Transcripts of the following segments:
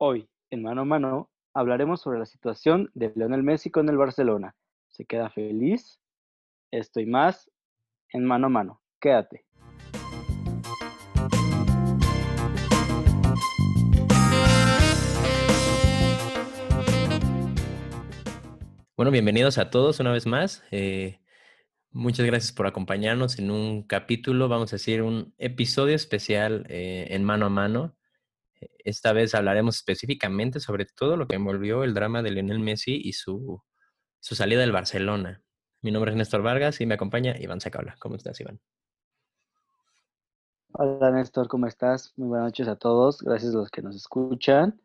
Hoy, en Mano a Mano, hablaremos sobre la situación de Lionel Messi con el Barcelona. ¿Se queda feliz? Estoy más en Mano a Mano. Quédate. Bueno, bienvenidos a todos una vez más. Eh, muchas gracias por acompañarnos en un capítulo, vamos a decir, un episodio especial eh, en mano a mano. Esta vez hablaremos específicamente sobre todo lo que envolvió el drama de Lionel Messi y su, su salida del Barcelona. Mi nombre es Néstor Vargas y me acompaña Iván Sacabla. ¿Cómo estás, Iván? Hola, Néstor, ¿cómo estás? Muy buenas noches a todos. Gracias a los que nos escuchan.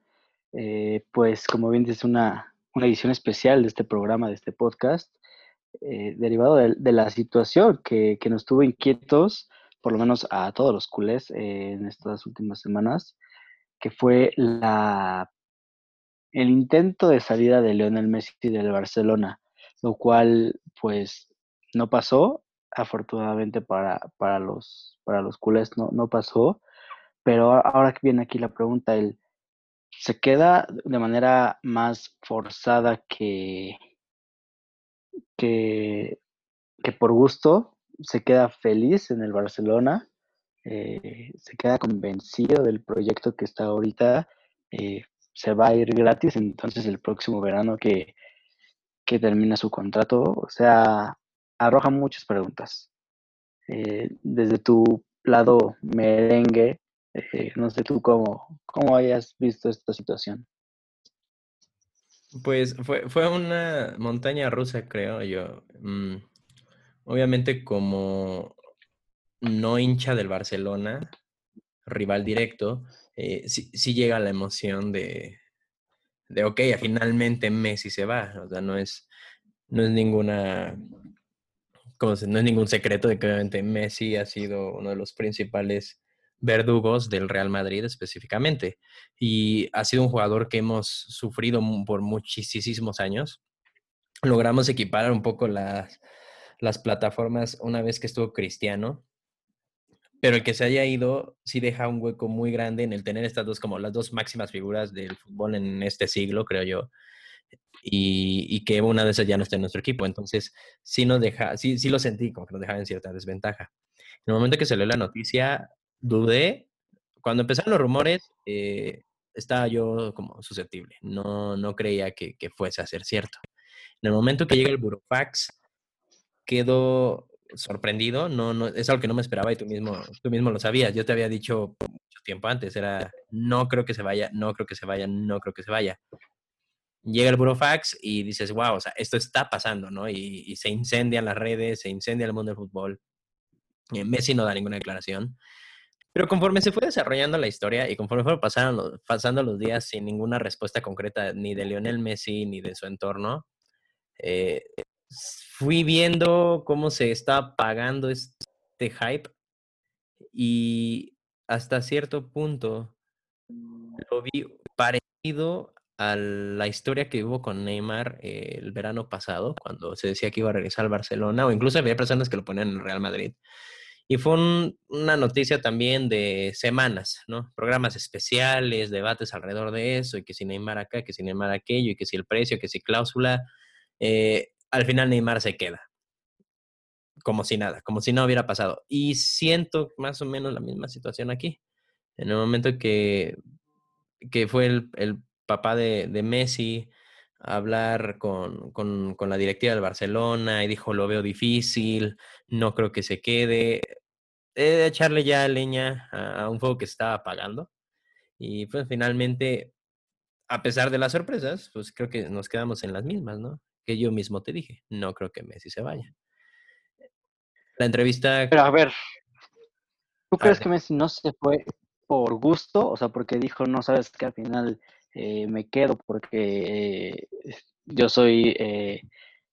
Eh, pues, como bien dices, una, una edición especial de este programa, de este podcast, eh, derivado de, la situación que, nos tuvo inquietos, por lo menos a todos los culés eh, en estas últimas semanas, que fue el intento de salida de Lionel Messi del Barcelona, lo cual pues no pasó, afortunadamente para, para, los, para los culés no, no pasó, pero ahora que viene aquí la pregunta, el se queda de manera más forzada que, que, por gusto, se queda feliz en el Barcelona, eh, se queda convencido del proyecto que está ahorita, eh, se va a ir gratis entonces el próximo verano que, que termina su contrato, o sea, arroja muchas preguntas. Eh, desde tu lado merengue, no sé tú cómo, cómo hayas visto esta situación. Pues fue, fue una montaña rusa, creo yo. Mm, obviamente como no hincha del Barcelona, rival directo, eh, sí, llega la emoción de, de, ok, finalmente Messi se va. O sea, no es, no es ninguna, como no es ningún secreto de que obviamente Messi ha sido uno de los principales verdugos del Real Madrid específicamente. Y ha sido un jugador que hemos sufrido por muchísimos años. Logramos equiparar un poco las, las plataformas una vez que estuvo Cristiano, pero el que se haya ido sí deja un hueco muy grande en el tener estas dos como las dos máximas figuras del fútbol en este siglo, creo yo. Y, y, que una de esas ya no está en nuestro equipo. Entonces, sí nos deja, sí, sí lo sentí, como que nos dejaba en cierta desventaja. En el momento que se lee la noticia, dudé. Cuando empezaron los rumores, eh, estaba yo como susceptible. No, no creía que, fuese a ser cierto. En el momento que llega el burofax, quedo sorprendido. No, no, es algo que no me esperaba y tú mismo, tú mismo lo sabías. Yo te había dicho tiempo antes, era no creo que se vaya, no creo que se vaya, no creo que se vaya. Llega el burofax y dices, wow, o sea, esto está pasando, ¿no? Y, se incendian las redes, se incendia el mundo del fútbol. Eh, Messi no da ninguna declaración. Pero conforme se fue desarrollando la historia y conforme fueron pasando, pasando los días sin ninguna respuesta concreta ni de Lionel Messi ni de su entorno, eh, fui viendo cómo se estaba pagando este hype y hasta cierto punto lo vi parecido a la historia que hubo con Neymar eh, el verano pasado, cuando se decía que iba a regresar al Barcelona, o incluso había personas que lo ponían en el Real Madrid. Y fue una noticia también de semanas, ¿no? Programas especiales, debates alrededor de eso, y que si Neymar acá, que si Neymar aquello, y que si el precio, que si cláusula. Eh, al final Neymar se queda. Como si nada, como si no hubiera pasado. Y siento más o menos la misma situación aquí. En el momento que, que fue el, el papá de, Messi, hablar con, con, la directiva del Barcelona y dijo, lo veo difícil, no creo que se quede. He de echarle ya leña a, un fuego que estaba apagando. Y pues finalmente, a pesar de las sorpresas, pues creo que nos quedamos en las mismas, ¿no? Que yo mismo te dije, no creo que Messi se vaya. La entrevista... Pero a ver, ¿tú crees que Messi no se fue por gusto? O sea, porque dijo, no sabes que al final eh, me quedo porque eh, yo soy, eh,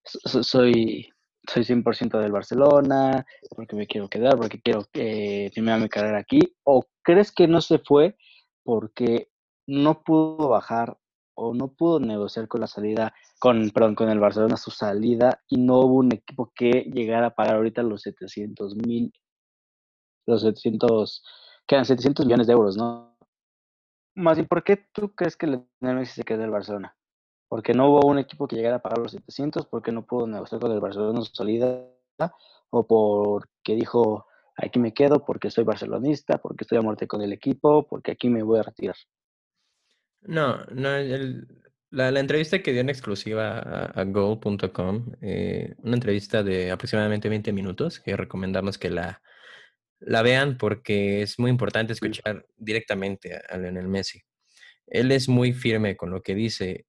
soy, soy 100% del Barcelona, porque me quiero quedar, porque quiero terminar mi carrera aquí, o crees que no se fue porque no pudo bajar o no pudo negociar con la salida, con, perdón, con el Barcelona su salida y no hubo un equipo que llegara a pagar ahorita los 700 mil, los 700, quedan 700 millones de euros, ¿no? más bien, ¿por qué tú crees que Lionel Messi se quedó el Barcelona? Porque no hubo un equipo que llegara a pagar los 700, porque no pudo negociar con el Barcelona su salida, o porque dijo, aquí me quedo porque soy barcelonista, porque estoy a muerte con el equipo, porque aquí me voy a retirar. No, no, la, entrevista que dio en exclusiva a, Goal.com, eh, una entrevista de aproximadamente 20 minutos, que recomendamos que la, la vean porque es muy importante escuchar directamente a, a Lionel Messi. Él es muy firme con lo que dice.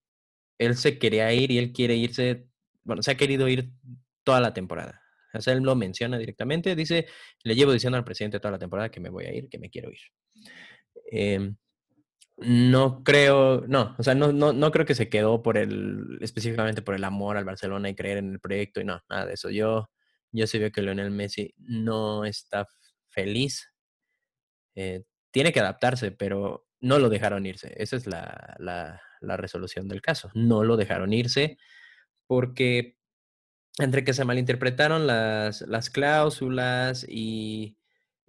Él se quería ir y él quiere irse, bueno, se ha querido ir toda la temporada. O sea, él lo menciona directamente, dice, le llevo diciendo al presidente toda la temporada que me voy a ir, que me quiero ir. Em, no creo, no, o sea, no, no, no creo que se quedó por el, específicamente por el amor al Barcelona y creer en el proyecto y no, nada de eso. Yo, yo sí veo que Lionel Messi no está feliz. Eh, tiene que adaptarse, pero no lo dejaron irse. Esa es la, la, la resolución del caso. No lo dejaron irse porque entre que se malinterpretaron las, las cláusulas y,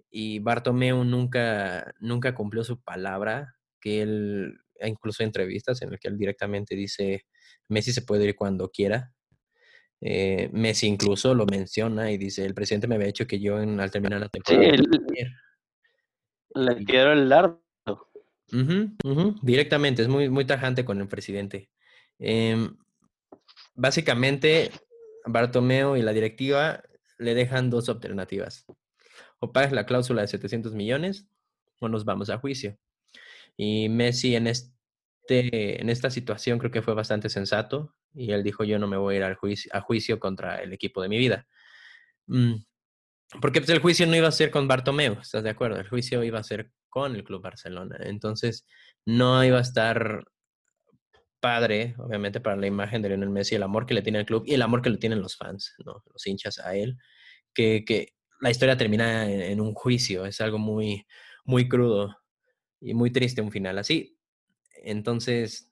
y Bartomeu nunca, nunca cumplió su palabra, que él, e incluso entrevistas en las que él directamente dice, Messi se puede ir cuando quiera. Eh, Messi incluso lo menciona y dice, el presidente me había hecho que yo en, al terminar la temporada... le quiero el dardo. directamente, es muy, muy tajante con el presidente. Em, básicamente, Bartomeo y la directiva le dejan dos alternativas. O pagas la cláusula de 700 millones o nos vamos a juicio. Y Messi en, este, en esta situación creo que fue bastante sensato y él dijo yo no me voy a ir al juicio, a juicio contra el equipo de mi vida. Mm, porque pues, el juicio no iba a ser con Bartomeu, ¿estás de acuerdo? El juicio iba a ser con el Club Barcelona. Entonces no iba a estar padre, obviamente, para la imagen de Lionel Messi, el amor que le tiene el club y el amor que le tienen los fans, los hinchas a él, que, que la historia termina en, un juicio, es algo muy, muy crudo y muy triste un final así. Entonces,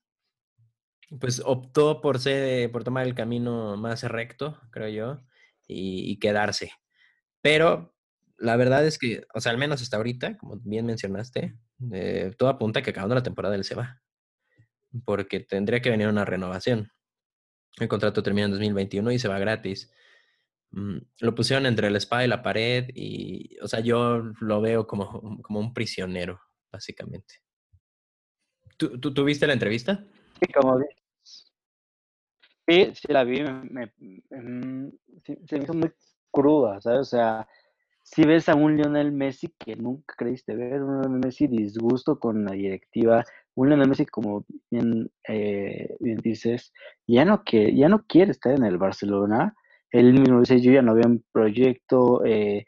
pues optó por ser, por tomar el camino más recto, creo yo, y, quedarse. Pero la verdad es que, o sea, al menos hasta ahorita, como bien mencionaste, eh, todo apunta a que acabando la temporada él se va porque tendría que venir una renovación. El contrato termina en 2021 y se va gratis. Mm, lo pusieron entre el spa y la pared y, o sea, yo lo veo como, como un prisionero, básicamente. ¿Tú, tú, ¿tú viste la entrevista? Sí, como vi. Sí, sí la vi, me, mm, se me hizo muy cruda, ¿sabes? O sea, si ves a un Lionel Messi que nunca creíste ver, un Lionel Messi disgusto con la directiva, un Lionel Messi, como bien, eh, bien dices, ya no, que, ya no quiere estar en el Barcelona. Él mismo dice, yo ya no veo un proyecto, eh,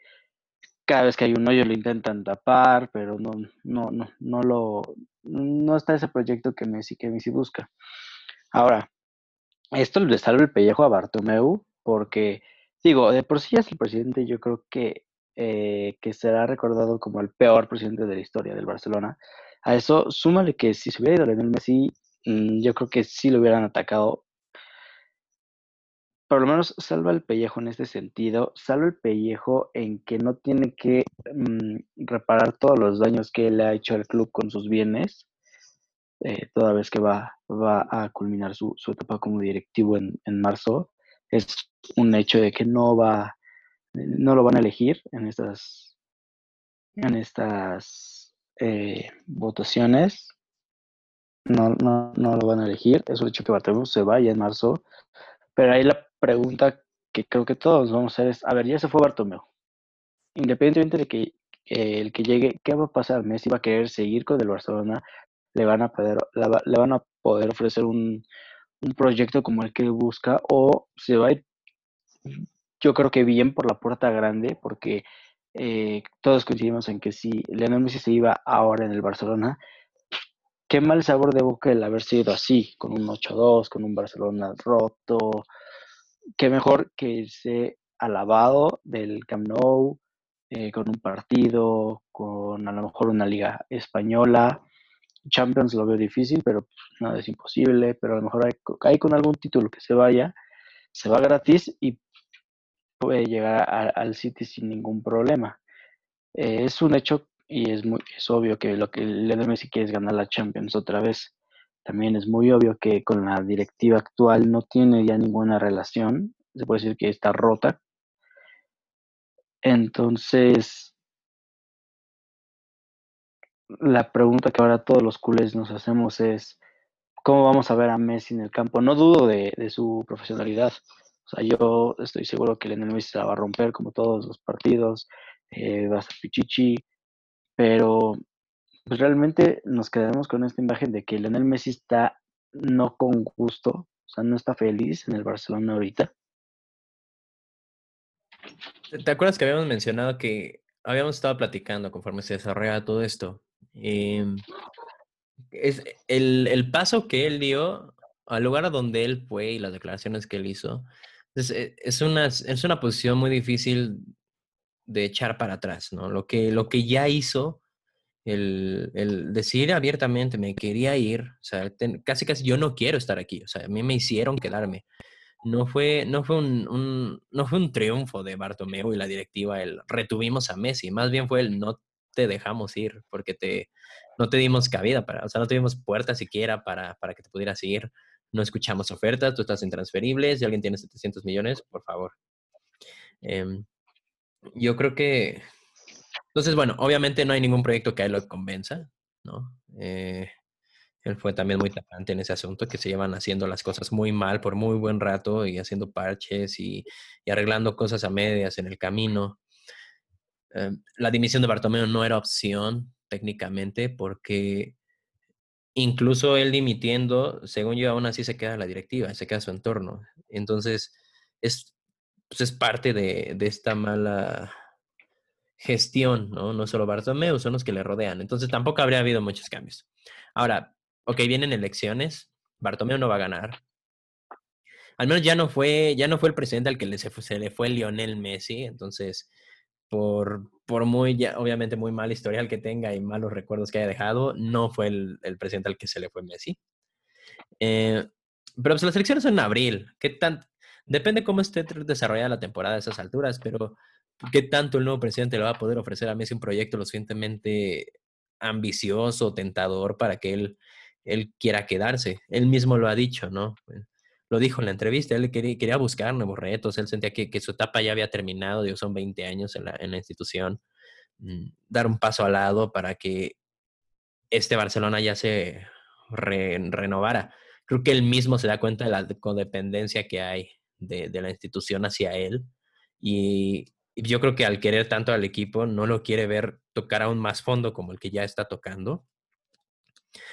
cada vez que hay un hoyo lo intentan tapar, pero no, no, no, no lo, no está ese proyecto que Messi, que Messi busca. Ahora, esto le salva el pellejo a Bartomeu, porque, digo, de por sí es el presidente, yo creo que, eh, que será recordado como el peor presidente de la historia del Barcelona, a eso, súmale que si se hubiera ido Lionel Messi, mm, yo creo que sí lo hubieran atacado. Por lo menos salva el pellejo en este sentido, salva el pellejo en que no tiene que mm, reparar todos los daños que le ha hecho al club con sus bienes, eh, toda vez que va, va a culminar su, etapa como directivo en, marzo. Es un hecho de que no va, no lo van a elegir en estas, en estas eh, votaciones. No, no, no lo van a elegir. Es un hecho que Bartomeu se vaya en marzo. Pero ahí la pregunta que creo que todos vamos a hacer es, a ver, ya se fue Bartomeu. Independientemente de que el que llegue, ¿qué va a pasar? Messi va a querer seguir con el Barcelona, le van a poder, le van a poder ofrecer un, un proyecto como el que busca o se va a ir, yo creo que bien por la puerta grande, porque eh, todos coincidimos en que si Lionel Messi se iba ahora en el Barcelona, qué mal sabor de boca el haber sido así, con un 8-2, con un Barcelona roto, qué mejor que irse alabado del Camp Nou, eh, con un partido, con a lo mejor una liga española. Champions lo veo difícil, pero pues, nada es imposible, pero a lo mejor hay, con algún título que se vaya, se va gratis y puede llegar al City sin ningún problema. Eh, es un hecho y es muy es obvio que lo que Lionel Messi quiere es ganar la Champions otra vez. También es muy obvio que con la directiva actual no tiene ya ninguna relación, se puede decir que está rota. Entonces, la pregunta que ahora todos los culés nos hacemos es, ¿cómo vamos a ver a Messi en el campo? No dudo de, de su profesionalidad. O sea, yo estoy seguro que Lionel Messi se la va a romper como todos los partidos, eh, va a ser pichichi, pero pues realmente nos quedamos con esta imagen de que Lionel Messi está no con gusto, o sea, no está feliz en el Barcelona ahorita. ¿Te acuerdas que habíamos mencionado que habíamos estado platicando conforme se desarrollaba todo esto? Em, es el, el, paso que él dio al lugar a donde él fue y las declaraciones que él hizo, es, e, es, una, es una posición muy difícil de echar para atrás, ¿no? Lo que, lo que ya hizo, el, el decir abiertamente, me quería ir, o sea, casi casi yo no quiero estar aquí, o sea, a mí me hicieron quedarme. No fue, no fue un, no fue un triunfo de Bartomeu y la directiva, el retuvimos a Messi, más bien fue el no te dejamos ir porque te, no te dimos cabida para, o sea, no tuvimos puerta siquiera para, para que te pudieras ir, no escuchamos ofertas, tú estás intransferible, si alguien tiene 700 millones, por favor. Eh, yo creo que, entonces, bueno, obviamente no hay ningún proyecto que a él lo convenza, ¿no? Eh, él fue también muy tapante en ese asunto, que se llevan haciendo las cosas muy mal por muy buen rato y haciendo parches y, arreglando cosas a medias en el camino. Eh, la dimisión de Bartomeu no era opción técnicamente porque incluso él dimitiendo, según yo, aún así se queda la directiva, se queda su entorno. Entonces, es, pues es parte de, de, esta mala gestión, ¿no? No solo Bartomeu, son los que le rodean. Entonces, tampoco habría habido muchos cambios. Ahora, ok, vienen elecciones, Bartomeu no va a ganar. Al menos ya no fue, ya no fue el presidente al que se le fue Lionel Messi, entonces por, por muy, ya, obviamente, muy mal historial que tenga y malos recuerdos que haya dejado, no fue el, el presidente al que se le fue Messi. Eh, pero pues las elecciones son en abril. ¿Qué tan, depende cómo esté desarrollada la temporada a esas alturas, pero ¿qué tanto el nuevo presidente le va a poder ofrecer a Messi un proyecto lo suficientemente ambicioso, tentador para que él, él quiera quedarse? Él mismo lo ha dicho, ¿no? lo dijo en la entrevista, él quería, buscar nuevos retos, él sentía que, que, su etapa ya había terminado, digo, son 20 años en la, en la institución, mm, dar un paso al lado para que este Barcelona ya se re, renovara. Creo que él mismo se da cuenta de la codependencia que hay de, la institución hacia él y, yo creo que al querer tanto al equipo no lo quiere ver tocar aún más fondo como el que ya está tocando,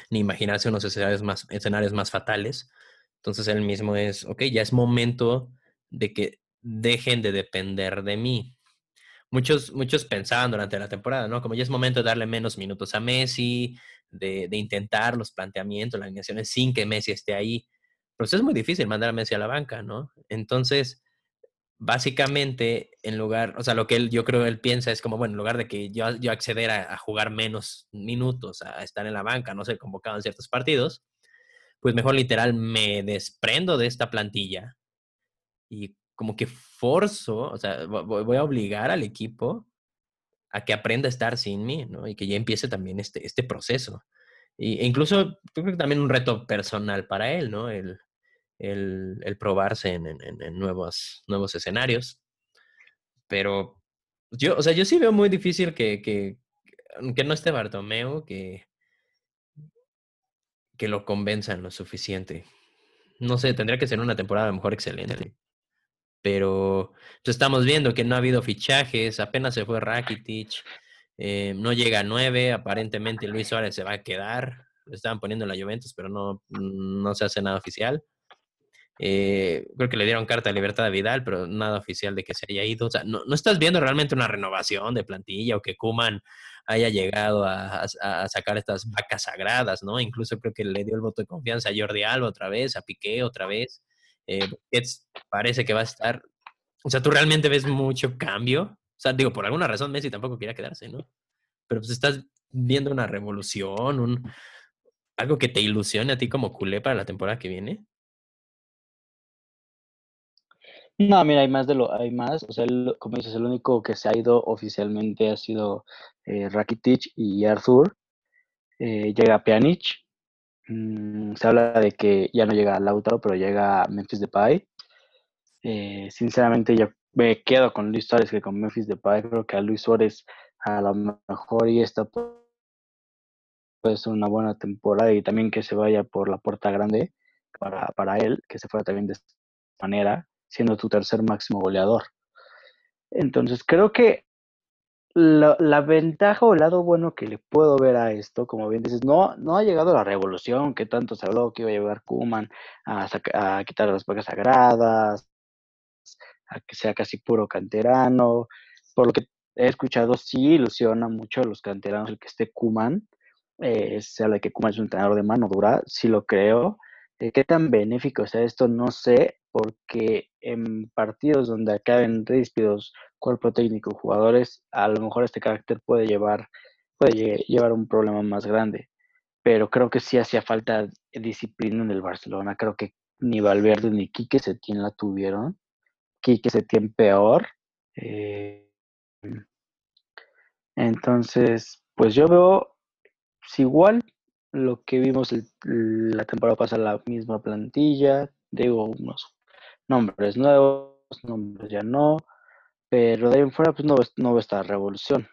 ni imaginarse unos escenarios más, escenarios más fatales. Entonces él mismo es, ok, ya es momento de que dejen de depender de mí. Muchos, muchos pensaban durante la temporada, ¿no? Como ya es momento de darle menos minutos a Messi, de, de intentar los planteamientos, las alineaciones sin que Messi esté ahí. Pero es muy difícil mandar a Messi a la banca, ¿no? Entonces, básicamente, en lugar, o sea, lo que él, yo creo él piensa es como, bueno, en lugar de que yo, yo acceder a, a jugar menos minutos, a estar en la banca, no ser convocado en ciertos partidos, pues mejor literal me desprendo de esta plantilla y como que forzo, o sea, voy a obligar al equipo a que aprenda a estar sin mí, ¿no? Y que ya empiece también este, este proceso. Y, e incluso creo que también un reto personal para él, ¿no? El, el, probarse en, nuevos, escenarios. Pero yo, o sea, yo sí veo muy difícil que, no esté Bartomeu, que, que lo convenzan lo suficiente. No sé, tendría que ser una temporada a lo mejor excelente. Pero pues, estamos viendo que no ha habido fichajes, apenas se fue Rakitic, eh, no llega a nueve, aparentemente Luis Suárez se va a quedar, lo estaban poniendo en la Juventus, pero no, no se hace nada oficial. Eh, creo que le dieron carta de libertad a Vidal, pero nada oficial de que se haya ido. O sea, no, no estás viendo realmente una renovación de plantilla o que Kuman haya llegado a, sacar estas vacas sagradas, ¿no? Incluso creo que le dio el voto de confianza a Jordi Alba otra vez, a Piqué otra vez. Eh, parece que va a estar. O sea, tú realmente ves mucho cambio. O sea, digo, por alguna razón Messi tampoco quería quedarse, ¿no? Pero pues estás viendo una revolución, un, algo que te ilusione a ti como culé para la temporada que viene. No, mira, hay más de lo, hay más. O sea, como dices, el único que se ha ido oficialmente ha sido eh, Rakitic y Arthur. Eh, llega Pjanic. Mm, se habla de que ya no llega Lautaro, pero llega Memphis Depay. Eh, sinceramente, yo me quedo con Luis Suárez que con Memphis Depay. Creo que a Luis Suárez a lo mejor y esta puede ser una buena temporada y también que se vaya por la puerta grande para, para él, que se fuera también de esta manera siendo tu tercer máximo goleador. Entonces, creo que la, ventaja o el lado bueno que le puedo ver a esto, como bien dices, no, no ha llegado la revolución que tanto se habló que iba a llevar Kuman a, a quitar las vacas sagradas, a que sea casi puro canterano. Por lo que he escuchado, sí ilusiona mucho a los canteranos el que esté Kuman. Eh, se habla de que Kuman es un entrenador de mano dura, sí lo creo. Eh, ¿Qué tan benéfico sea esto? No sé, porque en partidos donde acaben despidos cuerpo técnico jugadores, a lo mejor este carácter puede llevar, puede llevar un problema más grande. Pero creo que sí hacía falta disciplina en el Barcelona. Creo que ni Valverde ni Quique Setién la tuvieron. Quique Setién peor. Eh, entonces, pues yo veo pues igual lo que vimos la temporada pasada, la misma plantilla, digo, unos nombres nuevos, nombres ya no, pero de ahí en fuera pues no, no va a estar revolución.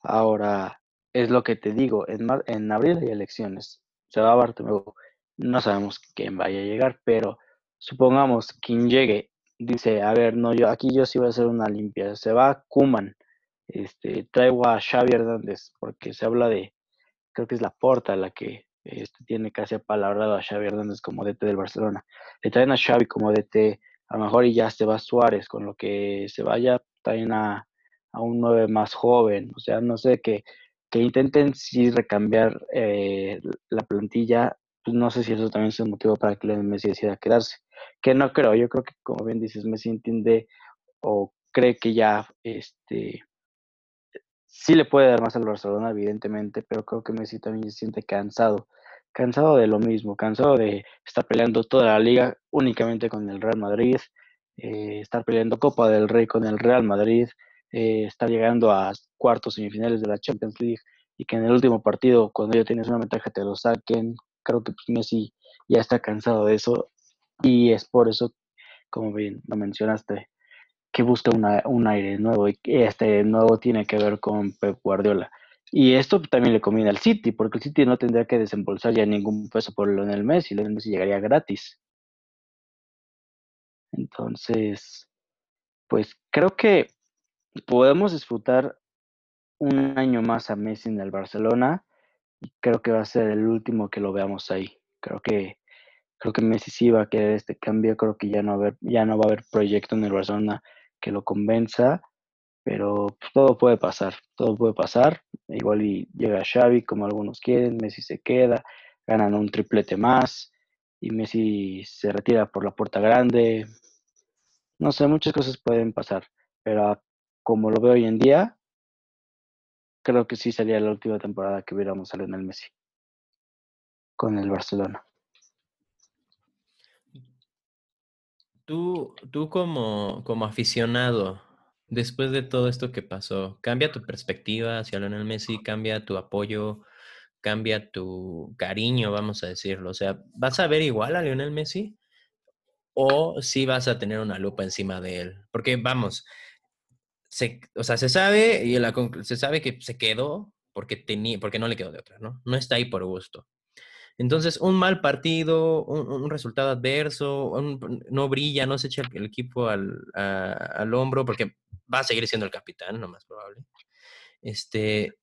Ahora, es lo que te digo, en, en abril hay elecciones, se va a Bartomeu, no sabemos quién vaya a llegar, pero supongamos quien llegue, dice, a ver, no, yo aquí yo sí voy a hacer una limpia, se va Kuman, este, traigo a Xavi Hernández, porque se habla de, creo que es la porta la que este, tiene casi apalabrado a Xavi Hernández como DT del Barcelona. Le traen a Xavi como DT, a lo mejor y ya se va Suárez, con lo que se vaya, traen a, a un 9 más joven, o sea, no sé, que, que intenten sí recambiar eh, la plantilla, pues no sé si eso también es un motivo para que Messi decida quedarse, que no creo, yo creo que como bien dices, Messi entiende o cree que ya este sí le puede dar más al Barcelona, evidentemente, pero creo que Messi también se siente cansado, cansado de lo mismo, cansado de estar peleando toda la liga únicamente con el Real Madrid, eh, estar peleando Copa del Rey con el Real Madrid, eh, estar llegando a cuartos semifinales de la Champions League y que en el último partido, cuando ya tienes una ventaja, te lo saquen. Creo que Messi ya está cansado de eso y es por eso, como bien lo mencionaste, que busca un aire nuevo y este nuevo tiene que ver con Pep Guardiola. Y esto también le conviene al City, porque el City no tendría que desembolsar ya ningún peso por Lionel Messi, Lionel Messi llegaría gratis. Entonces, pues creo que podemos disfrutar un año más a Messi en el Barcelona y creo que va a ser el último que lo veamos ahí. Creo que creo que Messi sí va a querer este cambio, creo que ya no, va a haber, ya no va a haber proyecto en el Barcelona que lo convenza, pero pues, todo puede pasar, todo puede pasar. Igual y llega Xavi como algunos quieren, Messi se queda, ganan un triplete más y Messi se retira por la puerta grande. No sé, muchas cosas pueden pasar, pero como lo veo hoy en día, creo que sí sería la última temporada que viéramos a Lionel Messi con el Barcelona. Tú, tú como, como aficionado, después de todo esto que pasó, ¿cambia tu perspectiva hacia Lionel Messi? ¿Cambia tu apoyo? ¿Cambia tu cariño, vamos a decirlo? O sea, ¿vas a ver igual a Lionel Messi? ¿O sí vas a tener una lupa encima de él? Porque, vamos, se, o sea, se sabe, y la, se sabe que se quedó porque, tenía, porque no le quedó de otra, ¿no? No está ahí por gusto. Entonces, un mal partido, un, resultado adverso, no brilla, no se echa el, equipo al, al, hombro, porque va a seguir siendo el capitán, lo más probable. Este,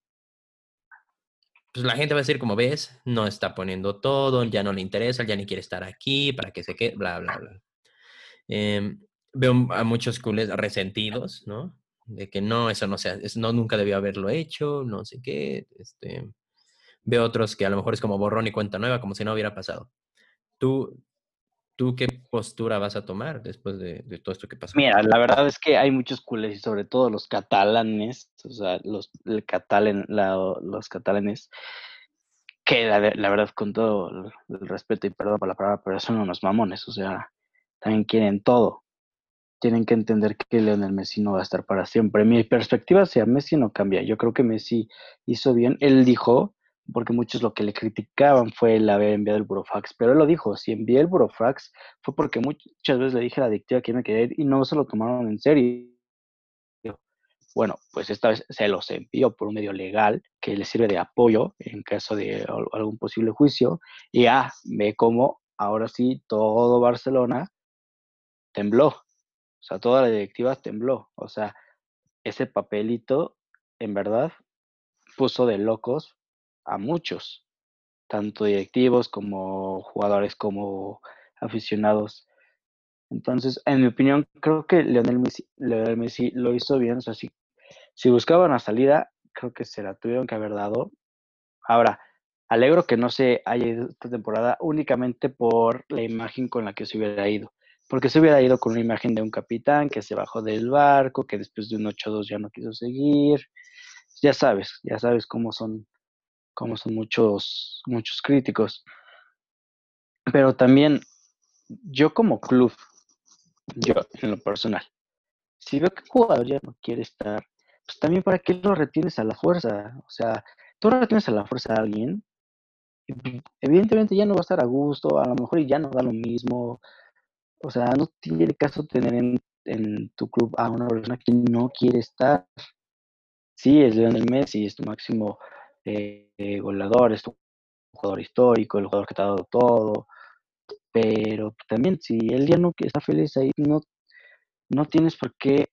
pues la gente va a decir, como ves, no está poniendo todo, ya no le interesa, ya ni quiere estar aquí, para que se quede, bla, bla, bla. Em, veo a muchos culés resentidos, ¿no? De que no, eso no sea, no nunca debió haberlo hecho, no sé qué, este, Veo otros que a lo mejor es como borrón y cuenta nueva, como si no hubiera pasado. ¿Tú, tú qué postura vas a tomar después de, todo esto que pasó? Mira, la verdad es que hay muchos culés y sobre todo los catalanes, o sea, los, el los catalanes, que la, verdad con todo el respeto y perdón por la palabra, pero son unos mamones, o sea, también quieren todo. tienen que entender que Leonel Messi no va a estar para siempre. Mi perspectiva hacia Messi no cambia. Yo creo que Messi hizo bien. Él dijo, porque muchos lo que le criticaban fue el haber enviado el Burofax, pero él lo dijo, si envié el Burofax fue porque muchas veces le dije a la adictiva que me quería ir y no se lo tomaron en serio. Bueno, pues esta vez se los envió por un medio legal que le sirve de apoyo en caso de algún posible juicio. Y ah, ve cómo ahora sí todo Barcelona tembló. O sea, toda la directiva tembló. O sea, ese papelito, en verdad, puso de locos a muchos, tanto directivos como jugadores como aficionados. Entonces, en mi opinión, creo que Lionel Messi, Messi lo hizo bien. O sea, si, si buscaban una salida, creo que se la tuvieron que haber dado. Ahora, alegro que no se haya ido esta temporada únicamente por la imagen con la que se hubiera ido porque se hubiera ido con una imagen de un capitán que se bajó del barco, que después de un 8-2 ya no quiso seguir. Ya sabes, ya sabes cómo son, cómo son muchos, muchos críticos. Pero también, yo como club, yo en lo personal, si veo que el jugador ya no quiere estar, pues también para qué lo retienes a la fuerza. O sea, tú retienes a la fuerza a alguien, evidentemente ya no va a estar a gusto, a lo mejor ya no da lo mismo, o sea, no tiene caso tener en, tu club a una persona que no quiere estar. Sí, es Lionel Messi, es tu máximo eh, goleador, es tu jugador histórico, el jugador que te ha dado todo. Pero también, si él ya no está feliz ahí, no, no tienes por qué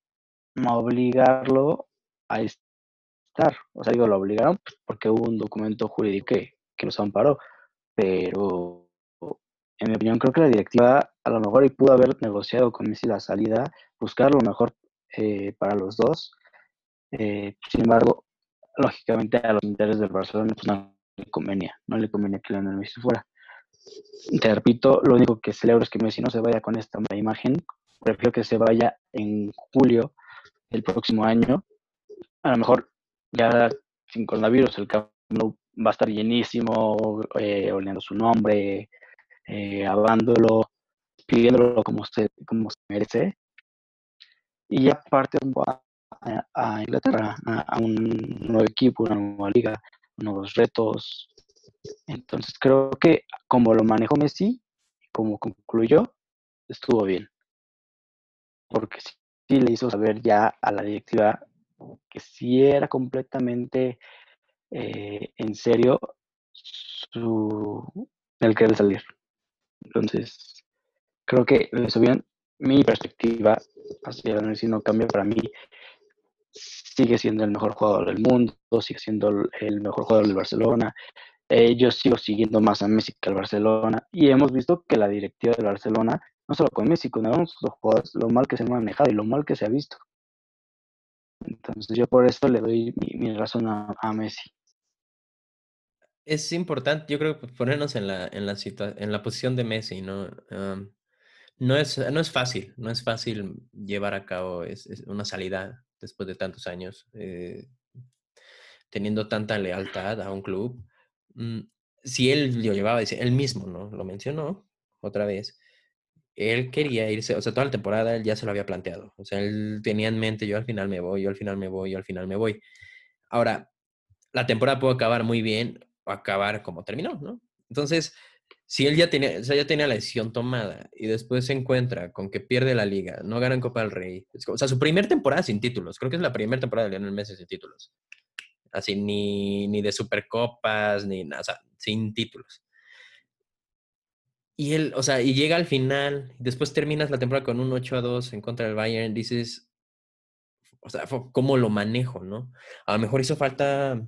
obligarlo a estar. O sea, digo, lo obligaron porque hubo un documento jurídico que, que los amparó. Pero en mi opinión, creo que la directiva a lo mejor y pudo haber negociado con Messi la salida, buscar lo mejor eh, para los dos. Eh, sin embargo, lógicamente a los intereses del Barcelona pues, no le convenía, no le convenía que Lionel Messi fuera. Te repito, lo único que celebro es que Messi no se vaya con esta imagen. Prefiero que se vaya en julio del próximo año. A lo mejor ya sin coronavirus el campo va a estar llenísimo, eh, su nombre, eh, hablándolo, pidiéndolo como se, como se merece. Y aparte a, Inglaterra, a, un nuevo equipo, una nueva liga, nuevos retos. Entonces creo que como lo manejó Messi, como concluyó, estuvo bien. Porque sí, le hizo saber ya a la directiva que si era completamente eh, en serio su, el querer salir. Entonces, creo que lo hizo. Mi perspectiva hacia el si no cambia para mí. Sigue siendo el mejor jugador del mundo, sigue siendo el mejor jugador del Barcelona. Eh, yo sigo siguiendo más a Messi que al Barcelona. Y hemos visto que la directiva del Barcelona, no solo con Messi, con algunos los jugadores, lo mal que se ha manejado y lo mal que se ha visto. Entonces yo por eso le doy mi, razón a Messi es importante, yo creo, ponernos en la, en la, en la posición de Messi, ¿no? no, es, no es fácil, no es fácil llevar a cabo es, una salida después de tantos años, eh, teniendo tanta lealtad a un club. Mm, si él lo llevaba, él mismo, ¿no? Lo mencionó otra vez. Él quería irse, o sea, toda la temporada él ya se lo había planteado. O sea, él tenía en mente, yo al final me voy, yo al final me voy, yo al final me voy. Ahora, la temporada puede acabar muy bien acabar como terminó, ¿no? Entonces, si él ya tenía, o sea, ya tenía la decisión tomada y después se encuentra con que pierde la liga, no gana en Copa del Rey, o sea, su primera temporada sin títulos, creo que es la primera temporada de Lionel Messi sin títulos. Así, ni, ni de supercopas, ni nada, o sea, sin títulos. Y él, o sea, y llega al final, después terminas la temporada con un 8 a 2 en contra del Bayern, dices, o sea, ¿cómo lo manejo, no? A lo mejor hizo falta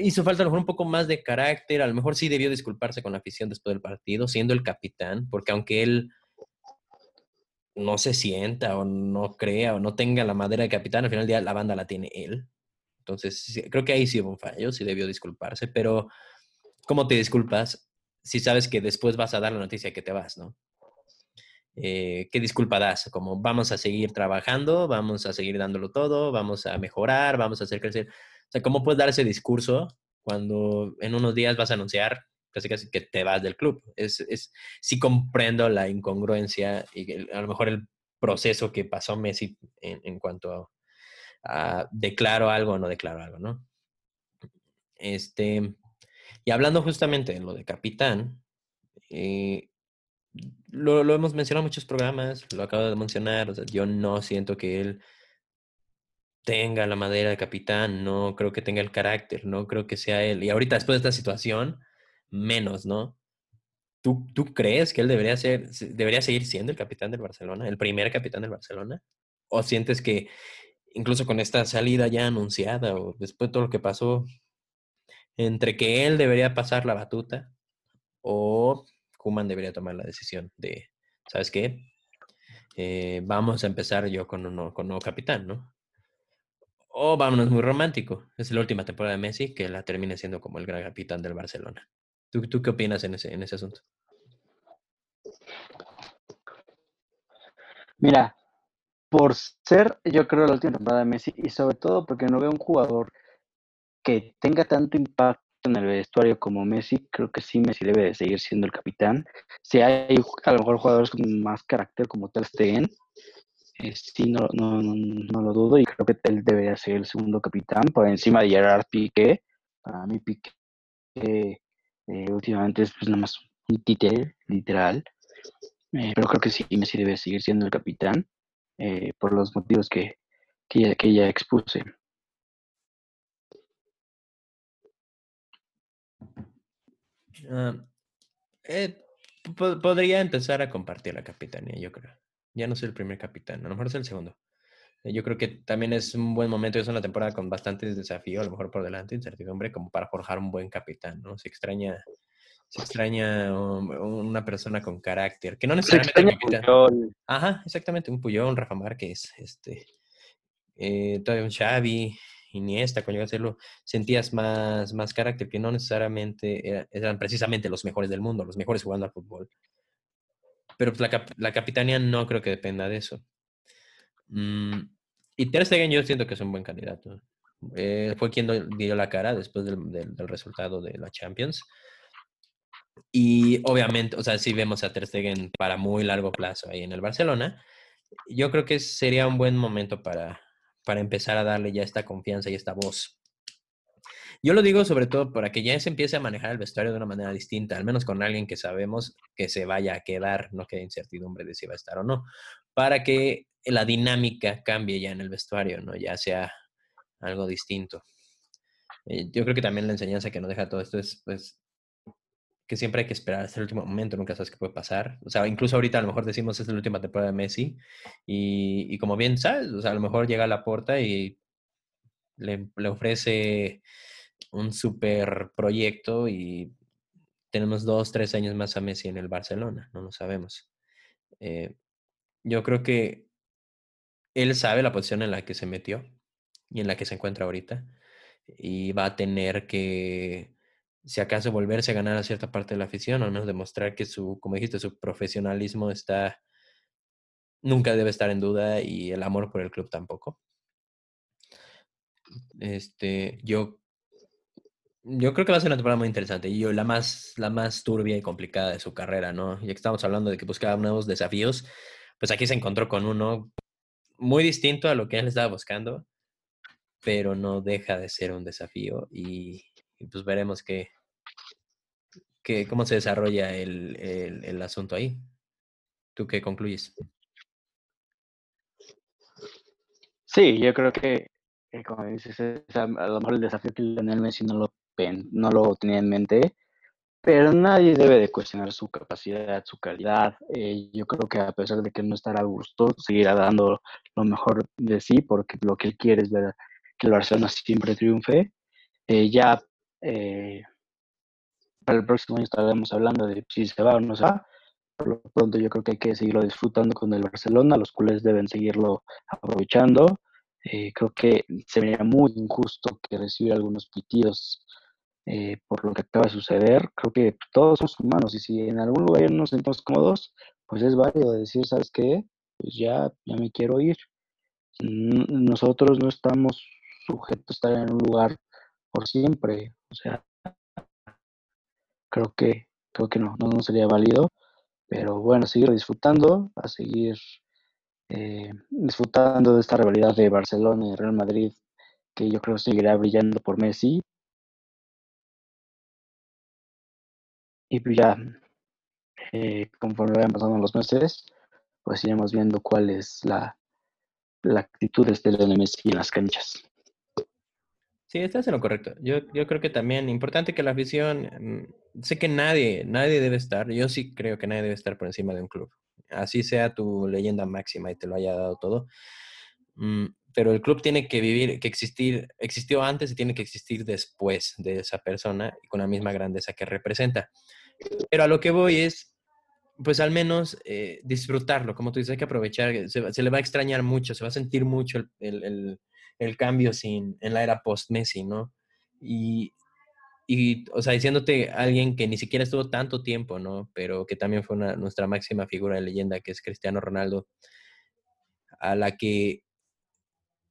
hizo falta a lo mejor un poco más de carácter, a lo mejor sí debió disculparse con la afición después del partido, siendo el capitán, porque aunque él no se sienta o no crea o no tenga la madera de capitán, al final del día la banda la tiene él. Entonces, creo que ahí sí hubo un fallo, sí debió disculparse, pero ¿cómo te disculpas si sabes que después vas a dar la noticia que te vas, no? Eh, ¿Qué disculpa das? Como vamos a seguir trabajando, vamos a seguir dándolo todo, vamos a mejorar, vamos a hacer crecer. O sea, ¿cómo puedes dar ese discurso cuando en unos días vas a anunciar casi casi que te vas del club? Es, es sí comprendo la incongruencia y a lo mejor él proceso que pasó Messi en, cuanto a, declaro algo o no declaro algo, ¿no? Este, y hablando justamente de lo de capitán, eh, lo, lo, hemos mencionado en muchos programas, lo acabo de mencionar, o sea, yo no siento que él tenga la madera de capitán, no creo que tenga el carácter, no creo que sea él. Y ahorita después de esta situación, menos, ¿no? ¿Tú, ¿Tú crees que él debería, ser, debería seguir siendo el capitán del Barcelona, el primer capitán del Barcelona? ¿O sientes que incluso con esta salida ya anunciada o después de todo lo que pasó, entre que él debería pasar la batuta o Kuman debería tomar la decisión de, ¿sabes qué? Eh, vamos a empezar yo con un, con un nuevo capitán, ¿no? O vámonos muy romántico. Es la última temporada de Messi que la termine siendo como el gran capitán del Barcelona. ¿Tú, tú qué opinas en ese, en ese asunto? Mira, por ser, yo creo, la última temporada de Messi y sobre todo porque no veo un jugador que tenga tanto impacto en el vestuario como Messi, creo que sí Messi debe de seguir siendo el capitán. Si hay a lo mejor jugadores con más carácter como Ter Stegen, eh, sí, no, no, no, lo dudo y creo que él debería ser el segundo capitán por encima de Gerard Piqué. Para mí Piqué eh, últimamente es pues nada más un títere, literal. Eh, pero creo que sí, Messi debe seguir siendo el capitán eh, por los motivos que, que, ya, expuse. Ah, podría empezar a compartir la capitanía, yo creo. Ya no soy el primer capitán, a lo mejor es el segundo. Yo creo que también es un buen momento, es una temporada con bastantes desafíos, a lo mejor por delante, incertidumbre, como para forjar un buen capitán, ¿no? Se extraña, se extraña una persona con carácter, que no necesariamente un. Ajá, exactamente, un Puyol, un Rafa Márquez, este, eh, todavía un Xavi, Iniesta, cuando llegas a hacerlo, sentías más, más carácter, que no necesariamente eran precisamente los mejores del mundo, los mejores jugando al fútbol. Pero pues, la, la capitanía no creo que dependa de eso. Mm, y Ter Stegen yo siento que es un buen candidato. Eh, fue quien dio la cara después del, del, resultado de la Champions. Y obviamente, o sea, si vemos a Ter Stegen para muy largo plazo ahí en el Barcelona, yo creo que sería un buen momento para, para empezar a darle ya esta confianza y esta voz yo lo digo sobre todo para que ya se empiece a manejar el vestuario de una manera distinta, al menos con alguien que sabemos que se vaya a quedar, no quede incertidumbre de si va a estar o no, para que la dinámica cambie ya en el vestuario, ¿no? Ya sea algo distinto. Eh, yo creo que también la enseñanza que nos deja todo esto es, pues, que siempre hay que esperar hasta el último momento, nunca sabes qué puede pasar. O sea, incluso ahorita a lo mejor decimos es la última temporada de Messi y, y como bien sabes, o sea, a lo mejor llega a la puerta y le, le ofrece un super proyecto y tenemos dos, tres años más a Messi en el Barcelona, no lo sabemos. Eh, yo creo que él sabe la posición en la que se metió y en la que se encuentra ahorita y va a tener que, si acaso, volverse a ganar a cierta parte de la afición, al menos demostrar que su, como dijiste, su profesionalismo está, nunca debe estar en duda y el amor por el club tampoco. Este, yo yo creo que va a ser una temporada muy interesante y la más, la más turbia y complicada de su carrera, ¿no? Ya que estamos hablando de que buscaba nuevos desafíos, pues aquí se encontró con uno muy distinto a lo que él estaba buscando, pero no deja de ser un desafío y, pues veremos qué, cómo se desarrolla el, el, asunto ahí. ¿Tú qué concluyes? Sí, yo creo que, como dices, a lo mejor el desafío que Lionel Messi no lo no lo tenía en mente, pero nadie debe de cuestionar su capacidad, su calidad. Eh, yo creo que a pesar de que no estará a gusto, seguirá dando lo mejor de sí, porque lo que él quiere es ver que el Barcelona siempre triunfe. Eh, ya eh, para el próximo año estaremos hablando de si se va o no se va. Por lo pronto yo creo que hay que seguirlo disfrutando con el Barcelona, los culés deben seguirlo aprovechando. creo que sería muy injusto que recibiera algunos pitidos eh, por lo que acaba de suceder. Creo que todos somos humanos y si en algún lugar no nos sentimos cómodos, pues es válido decir, ¿sabes qué? Pues ya, ya me quiero ir. Nosotros no estamos sujetos a estar en un lugar por siempre. O sea, creo que, creo que no, no, sería válido. Pero bueno, seguir disfrutando, a seguir eh, disfrutando de esta rivalidad de Barcelona y Real Madrid, que yo creo seguirá brillando por Messi. Y pues ya, eh, conforme vayan pasando los meses, pues iremos viendo cuál es la, la actitud de este Lionel en las canchas. Sí, estás en lo correcto. Yo, yo creo que también importante que la afición, mm, sé que nadie, nadie debe estar, yo sí creo que nadie debe estar por encima de un club. Así sea tu leyenda máxima y te lo haya dado todo. Pero el club tiene que vivir, que existir, existió antes y tiene que existir después de esa persona y con la misma grandeza que representa. Pero a lo que voy es, pues al menos eh, disfrutarlo, como tú dices, hay que aprovechar, se, se, le va a extrañar mucho, se va a sentir mucho el, el, el cambio sin, en la era post-Messi, ¿no? Y, y, o sea, diciéndote alguien que ni siquiera estuvo tanto tiempo, ¿no? Pero que también fue una, nuestra máxima figura de leyenda, que es Cristiano Ronaldo, a la que,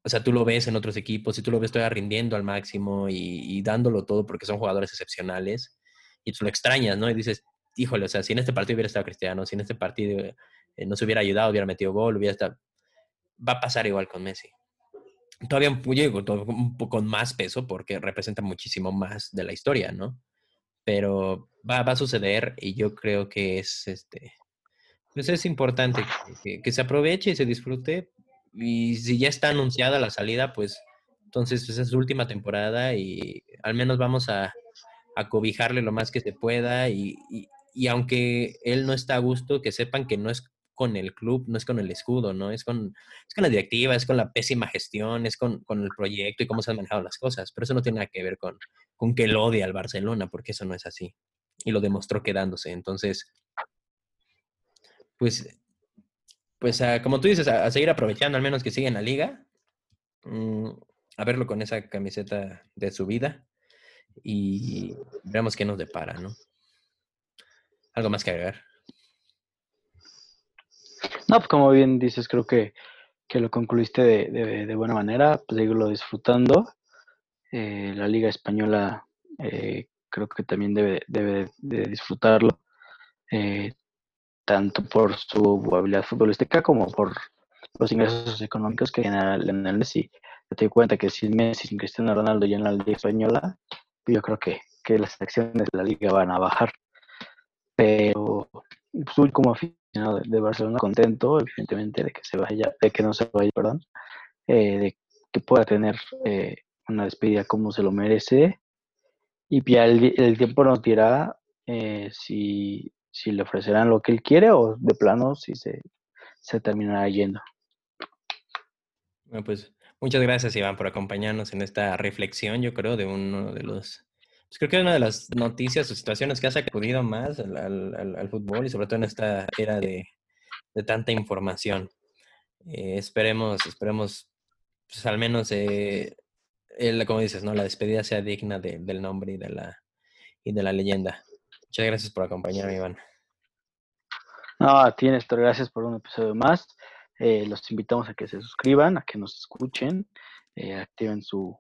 o sea, tú lo ves en otros equipos y tú lo ves todavía rindiendo al máximo y, dándolo todo porque son jugadores excepcionales y tú lo extrañas, ¿no? Y dices, híjole, o sea, si en este partido hubiera estado Cristiano, si en este partido eh, no se hubiera ayudado, hubiera metido gol, hubiera estado... Va a pasar igual con Messi todavía un, poco con más peso porque representa muchísimo más de la historia, ¿no? Pero va, a suceder y yo creo que es, este, pues es importante que, se aproveche y se disfrute. Y si ya está anunciada la salida, pues entonces esa es su última temporada y al menos vamos a, a cobijarle lo más que se pueda y, y, y aunque él no está a gusto, que sepan que no es con el club, no es con el escudo, ¿no? Es con, es con la directiva, es con la pésima gestión, es con, con, el proyecto y cómo se han manejado las cosas. Pero eso no tiene nada que ver con, con que él odia al Barcelona, porque eso no es así. Y lo demostró quedándose. Entonces, pues, pues a, como tú dices, a, seguir aprovechando, al menos que siga en la liga, mmm, a verlo con esa camiseta de su vida y veamos qué nos depara, ¿no? ¿Algo más que agregar? No, pues como bien dices, creo que, que lo concluiste de, de, buena manera, pues seguirlo disfrutando. Eh, la Liga Española eh, creo que también debe, debe de disfrutarlo, eh, tanto por su habilidad futbolística como por los ingresos económicos que genera Lionel Messi. Te doy cuenta que sin Messi, sin Cristiano Ronaldo y en la Liga Española, yo creo que, que las acciones de la Liga van a bajar. Pero pues, como aficionado de Barcelona contento, evidentemente, de que se vaya, de que no se vaya, perdón, eh, de que pueda tener eh, una despedida como se lo merece. Y ya el, el tiempo nos dirá eh, si, si, le ofrecerán lo que él quiere o de plano si se, se terminará yendo. Pues muchas gracias, Iván, por acompañarnos en esta reflexión, yo creo, de uno de los pues creo que es una de las noticias o situaciones que ha sacudido más al, al, al fútbol y sobre todo en esta era de, de tanta información. Eh, esperemos, esperemos, pues al menos, eh, el, como dices, ¿no? La despedida sea digna de, del nombre y de, la, y de la leyenda. Muchas gracias por acompañarme, Iván. No, a ti, gracias por un episodio más. Eh, los invitamos a que se suscriban, a que nos escuchen, eh, activen su,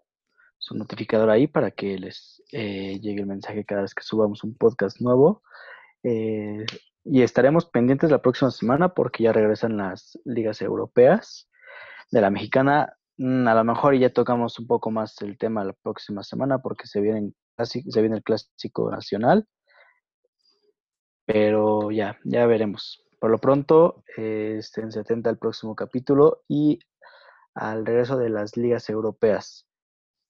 su notificador ahí para que les eh, llegue el mensaje cada vez que subamos un podcast nuevo. Y estaremos pendientes la próxima semana porque ya regresan las ligas europeas. De la mexicana, mm, a lo mejor ya tocamos un poco más el tema la próxima semana porque se viene, se viene el clásico nacional. Pero ya, ya veremos. Por lo pronto, eh, estén atenta al próximo capítulo y al regreso de las ligas europeas.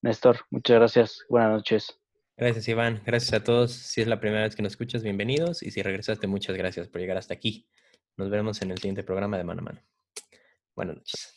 Néstor, muchas gracias. Buenas noches. Gracias, Iván. Gracias a todos. Si es la primera vez que nos escuchas, bienvenidos. Y si regresaste, muchas gracias por llegar hasta aquí. Nos veremos en el siguiente programa de Mano a Mano. Buenas noches.